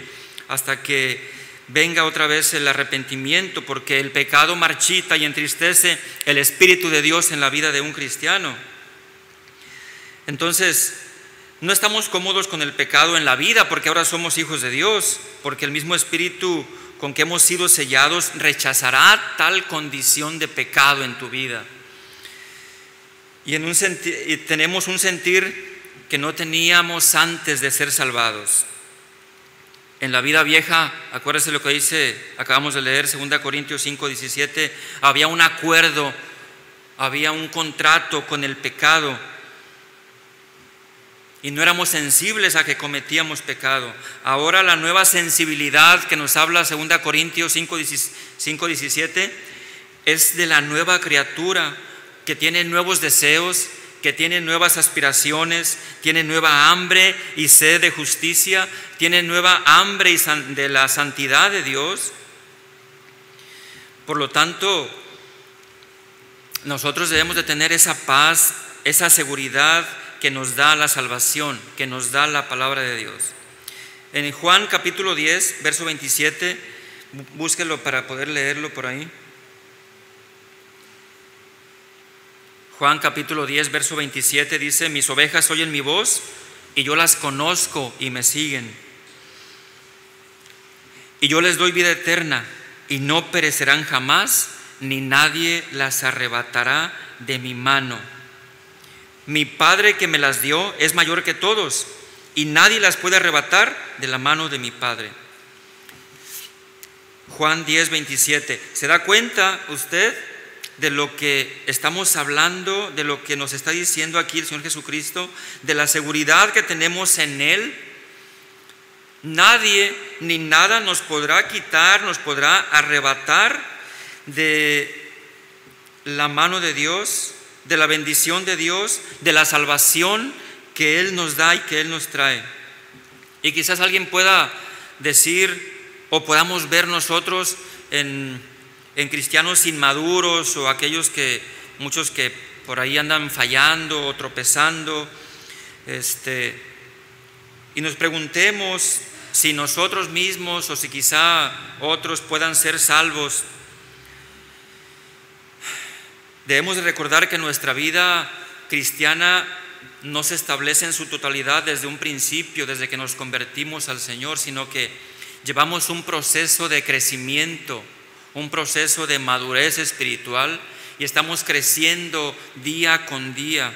hasta que venga otra vez el arrepentimiento, porque el pecado marchita y entristece el Espíritu de Dios en la vida de un cristiano. Entonces, no estamos cómodos con el pecado en la vida porque ahora somos hijos de Dios, porque el mismo Espíritu con que hemos sido sellados rechazará tal condición de pecado en tu vida. Y, en un y tenemos un sentir que no teníamos antes de ser salvados. En la vida vieja, acuérdese lo que dice, acabamos de leer 2 Corintios 5, 17, había un acuerdo, había un contrato con el pecado y no éramos sensibles a que cometíamos pecado. Ahora la nueva sensibilidad que nos habla 2 Corintios 5, 17 es de la nueva criatura que tiene nuevos deseos, que tiene nuevas aspiraciones, tiene nueva hambre y sed de justicia, tiene nueva hambre de la santidad de Dios. Por lo tanto, nosotros debemos de tener esa paz, esa seguridad que nos da la salvación, que nos da la palabra de Dios. En Juan capítulo 10, verso 27, búsquelo para poder leerlo por ahí. Juan capítulo 10, verso 27 dice, mis ovejas oyen mi voz y yo las conozco y me siguen. Y yo les doy vida eterna y no perecerán jamás, ni nadie las arrebatará de mi mano. Mi Padre que me las dio es mayor que todos y nadie las puede arrebatar de la mano de mi Padre. Juan 10, 27. ¿Se da cuenta usted? de lo que estamos hablando, de lo que nos está diciendo aquí el Señor Jesucristo, de la seguridad que tenemos en Él. Nadie ni nada nos podrá quitar, nos podrá arrebatar de la mano de Dios, de la bendición de Dios, de la salvación que Él nos da y que Él nos trae. Y quizás alguien pueda decir o podamos ver nosotros en en cristianos inmaduros o aquellos que, muchos que por ahí andan fallando o tropezando, este, y nos preguntemos si nosotros mismos o si quizá otros puedan ser salvos. Debemos de recordar que nuestra vida cristiana no se establece en su totalidad desde un principio, desde que nos convertimos al Señor, sino que llevamos un proceso de crecimiento un proceso de madurez espiritual y estamos creciendo día con día.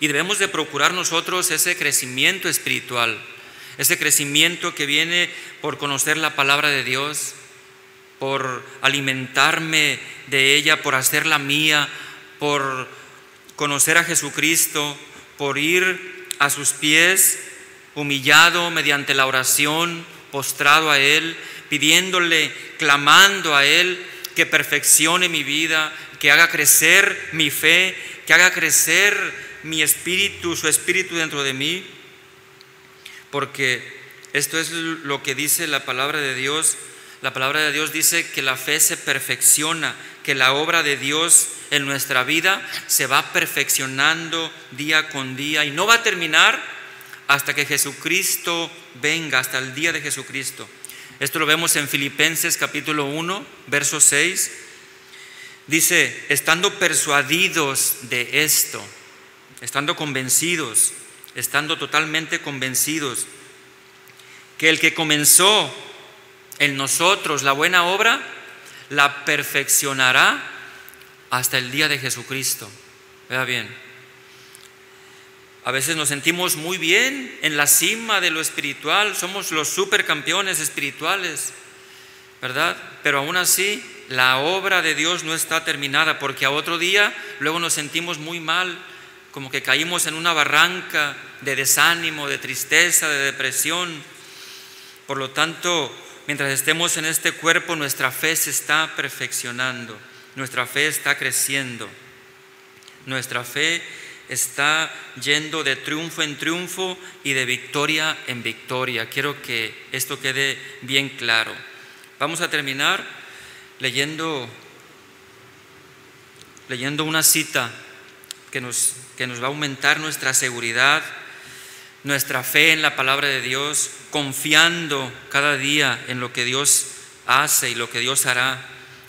Y debemos de procurar nosotros ese crecimiento espiritual, ese crecimiento que viene por conocer la palabra de Dios, por alimentarme de ella, por hacerla mía, por conocer a Jesucristo, por ir a sus pies humillado mediante la oración, postrado a Él pidiéndole, clamando a Él que perfeccione mi vida, que haga crecer mi fe, que haga crecer mi espíritu, su espíritu dentro de mí, porque esto es lo que dice la palabra de Dios. La palabra de Dios dice que la fe se perfecciona, que la obra de Dios en nuestra vida se va perfeccionando día con día y no va a terminar hasta que Jesucristo venga, hasta el día de Jesucristo. Esto lo vemos en Filipenses capítulo 1, verso 6. Dice, estando persuadidos de esto, estando convencidos, estando totalmente convencidos, que el que comenzó en nosotros la buena obra, la perfeccionará hasta el día de Jesucristo. Vea bien. A veces nos sentimos muy bien en la cima de lo espiritual, somos los supercampeones espirituales, ¿verdad? Pero aún así la obra de Dios no está terminada porque a otro día luego nos sentimos muy mal, como que caímos en una barranca de desánimo, de tristeza, de depresión. Por lo tanto, mientras estemos en este cuerpo, nuestra fe se está perfeccionando, nuestra fe está creciendo, nuestra fe está yendo de triunfo en triunfo y de victoria en victoria. Quiero que esto quede bien claro. Vamos a terminar leyendo, leyendo una cita que nos, que nos va a aumentar nuestra seguridad, nuestra fe en la palabra de Dios, confiando cada día en lo que Dios hace y lo que Dios hará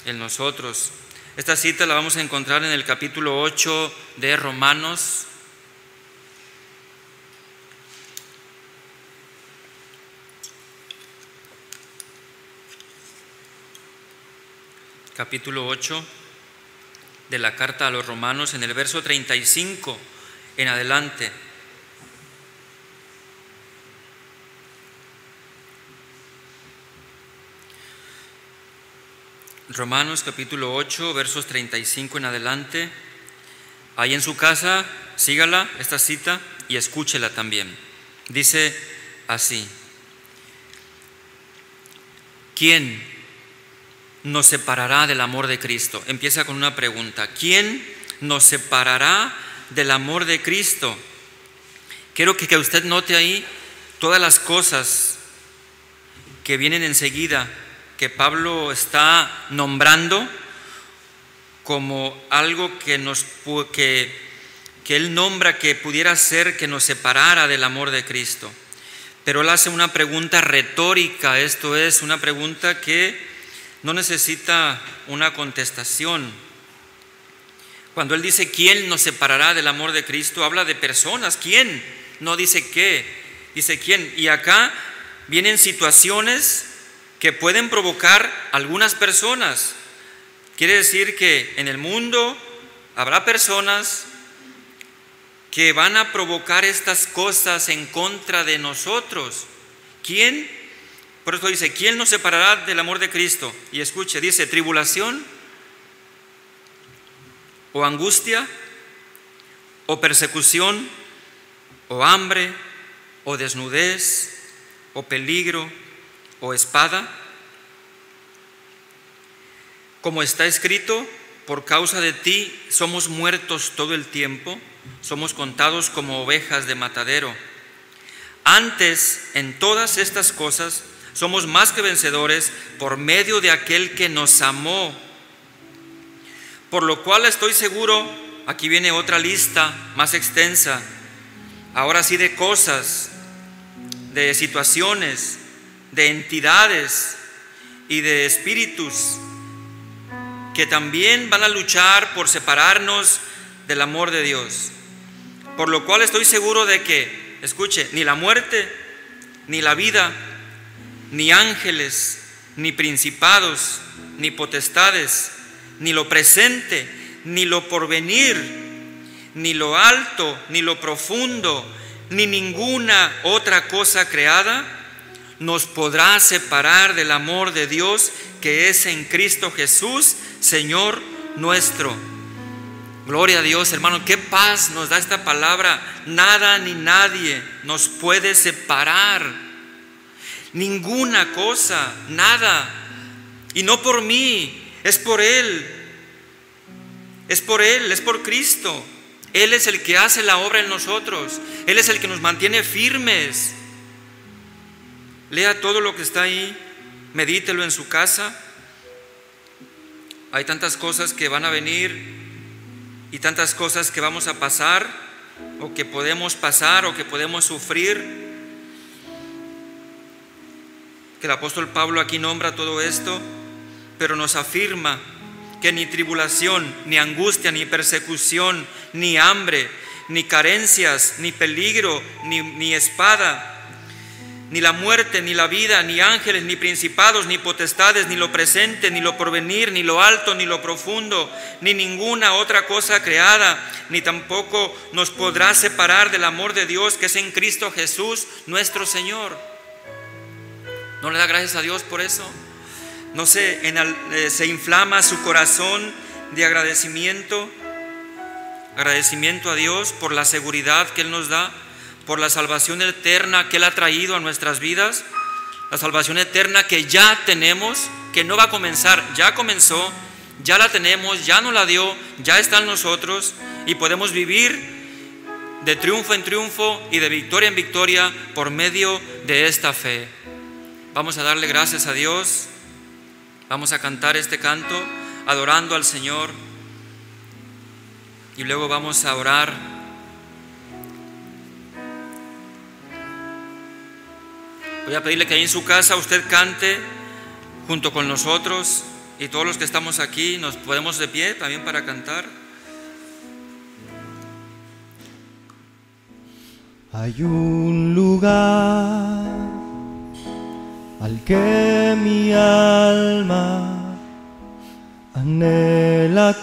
en nosotros. Esta cita la vamos a encontrar en el capítulo 8 de Romanos. Capítulo 8 de la carta a los romanos en el verso 35 en adelante. Romanos capítulo 8, versos 35 en adelante. Ahí en su casa, sígala esta cita y escúchela también. Dice así, ¿quién nos separará del amor de Cristo? Empieza con una pregunta, ¿quién nos separará del amor de Cristo? Quiero que, que usted note ahí todas las cosas que vienen enseguida que Pablo está nombrando como algo que, nos, que, que él nombra que pudiera ser que nos separara del amor de Cristo. Pero él hace una pregunta retórica, esto es una pregunta que no necesita una contestación. Cuando él dice quién nos separará del amor de Cristo, habla de personas, ¿quién? No dice qué, dice quién. Y acá vienen situaciones que pueden provocar algunas personas. Quiere decir que en el mundo habrá personas que van a provocar estas cosas en contra de nosotros. ¿Quién? Por eso dice, ¿quién nos separará del amor de Cristo? Y escuche, dice, tribulación o angustia o persecución o hambre o desnudez o peligro o espada? Como está escrito, por causa de ti somos muertos todo el tiempo, somos contados como ovejas de matadero. Antes, en todas estas cosas, somos más que vencedores por medio de aquel que nos amó. Por lo cual estoy seguro, aquí viene otra lista más extensa, ahora sí de cosas, de situaciones, de entidades y de espíritus que también van a luchar por separarnos del amor de Dios. Por lo cual estoy seguro de que, escuche, ni la muerte, ni la vida, ni ángeles, ni principados, ni potestades, ni lo presente, ni lo porvenir, ni lo alto, ni lo profundo, ni ninguna otra cosa creada nos podrá separar del amor de Dios que es en Cristo Jesús, Señor nuestro. Gloria a Dios, hermano, qué paz nos da esta palabra. Nada ni nadie nos puede separar. Ninguna cosa, nada. Y no por mí, es por Él. Es por Él, es por Cristo. Él es el que hace la obra en nosotros. Él es el que nos mantiene firmes. Lea todo lo que está ahí. medítelo en su casa. Hay tantas cosas que van a venir y tantas cosas que vamos a pasar o que podemos pasar o que podemos sufrir. Que el apóstol Pablo aquí nombra todo esto, pero nos afirma que ni tribulación, ni angustia, ni persecución, ni hambre, ni carencias, ni peligro, ni, ni espada, ni la muerte, ni la vida, ni ángeles, ni principados, ni potestades, ni lo presente, ni lo porvenir, ni lo alto, ni lo profundo, ni ninguna otra cosa creada, ni tampoco nos podrá separar del amor de Dios que es en Cristo Jesús, nuestro Señor. ¿No le da gracias a Dios por eso? No se, eh, se inflama su corazón de agradecimiento, agradecimiento a Dios por la seguridad que Él nos da por la salvación eterna que Él ha traído a nuestras vidas, la salvación eterna que ya tenemos, que no va a comenzar, ya comenzó, ya la tenemos, ya nos la dio, ya está en nosotros y podemos vivir de triunfo en triunfo y de victoria en victoria por medio de esta fe. Vamos a darle gracias a Dios, vamos a cantar este canto adorando al Señor. Y luego vamos a orar Voy a pedirle que ahí en su casa usted cante junto con nosotros y todos los que estamos aquí nos podemos de pie también para cantar. Hay un lugar al que mi alma anhela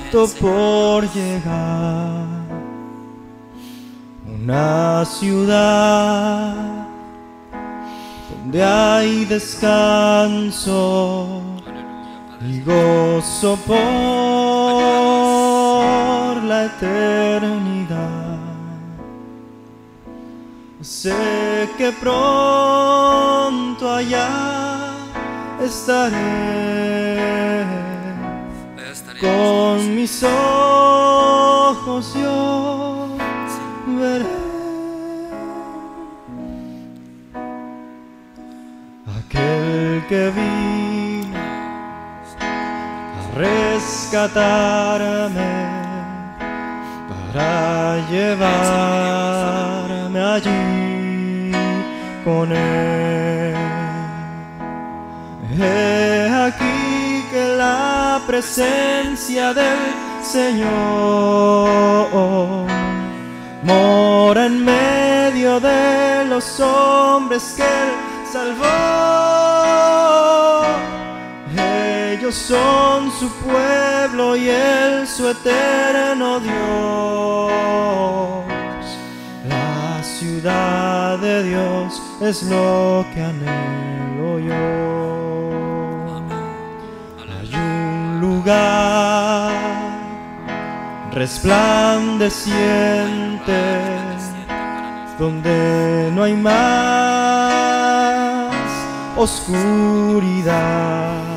tanto por llegar una ciudad donde hay descanso y gozo por la eternidad. Sé que pronto allá estaré con mis ojos rescatarme para llevarme allí con él. He aquí que la presencia del Señor mora en medio de los hombres que él salvó. Ellos son su pueblo y él su eterno Dios. La ciudad de Dios es lo que anhelo yo. Hay un lugar resplandeciente, donde no hay más oscuridad,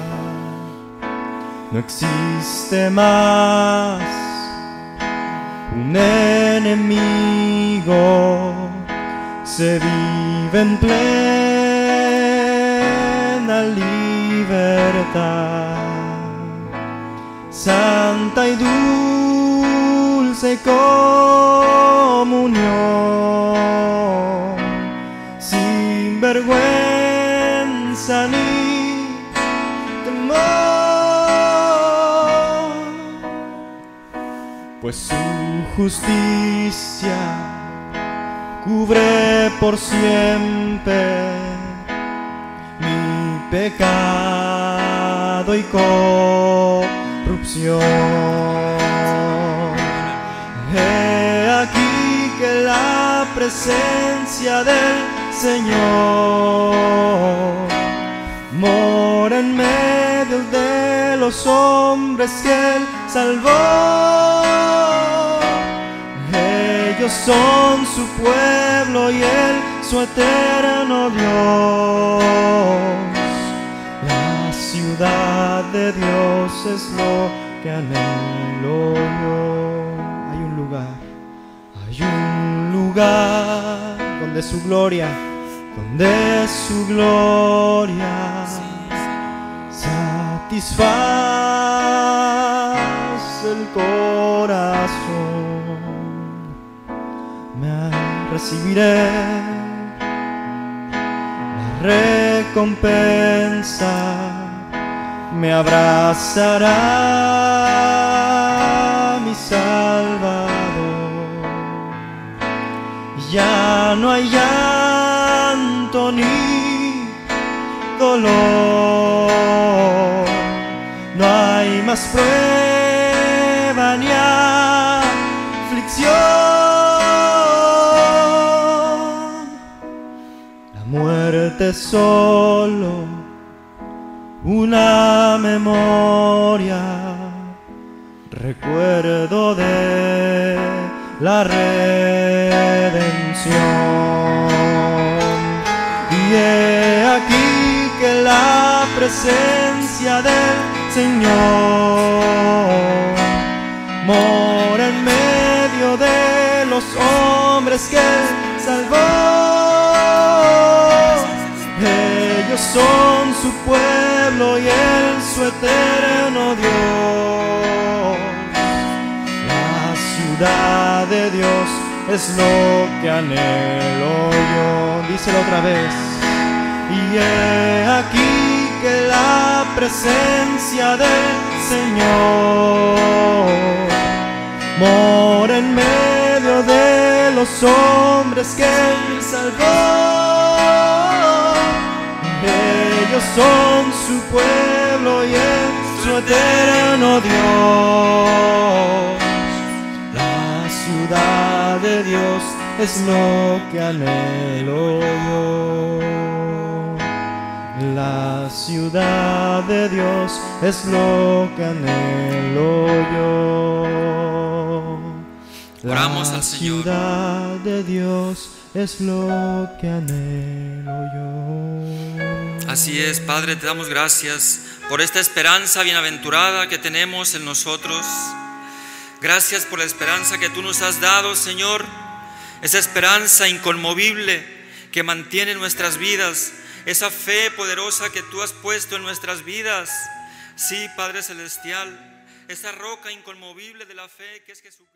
no existe más un enemigo, se vive en plena libertad, santa y dulce comunión, sin vergüenza pues su justicia cubre por siempre mi pecado y corrupción. He aquí que la presencia del Señor mora en medio de los hombres que Él salvó. Ellos son su pueblo y Él su eterno Dios. La ciudad de Dios es lo que anhelo yo hay un lugar donde su gloria, donde su gloria satisface el corazón. Recibiré la recompensa, me abrazará mi Salvador. Ya no hay llanto ni dolor, no hay más prueba ni aflicción. Solo una memoria, recuerdo de la redención. Y he aquí que la presencia del Señor mora en medio de los hombres que son su pueblo y Él su eterno Dios. La ciudad de Dios es lo que anhelo yo. Díselo otra vez. Y he aquí que la presencia del Señor mora en medio de los hombres que Él salvó. Ellos son su pueblo y es su eterno Dios. La ciudad de Dios es lo que anhelo yo. La ciudad de Dios es lo que anhelo yo. La Oramos al Señor. ciudad de Dios es lo que anhelo yo. Así es, Padre, te damos gracias por esta esperanza bienaventurada que tenemos en nosotros. Gracias por la esperanza que tú nos has dado, Señor. Esa esperanza inconmovible que mantiene nuestras vidas. Esa fe poderosa que tú has puesto en nuestras vidas. Sí, Padre Celestial. Esa roca inconmovible de la fe que es Jesucristo.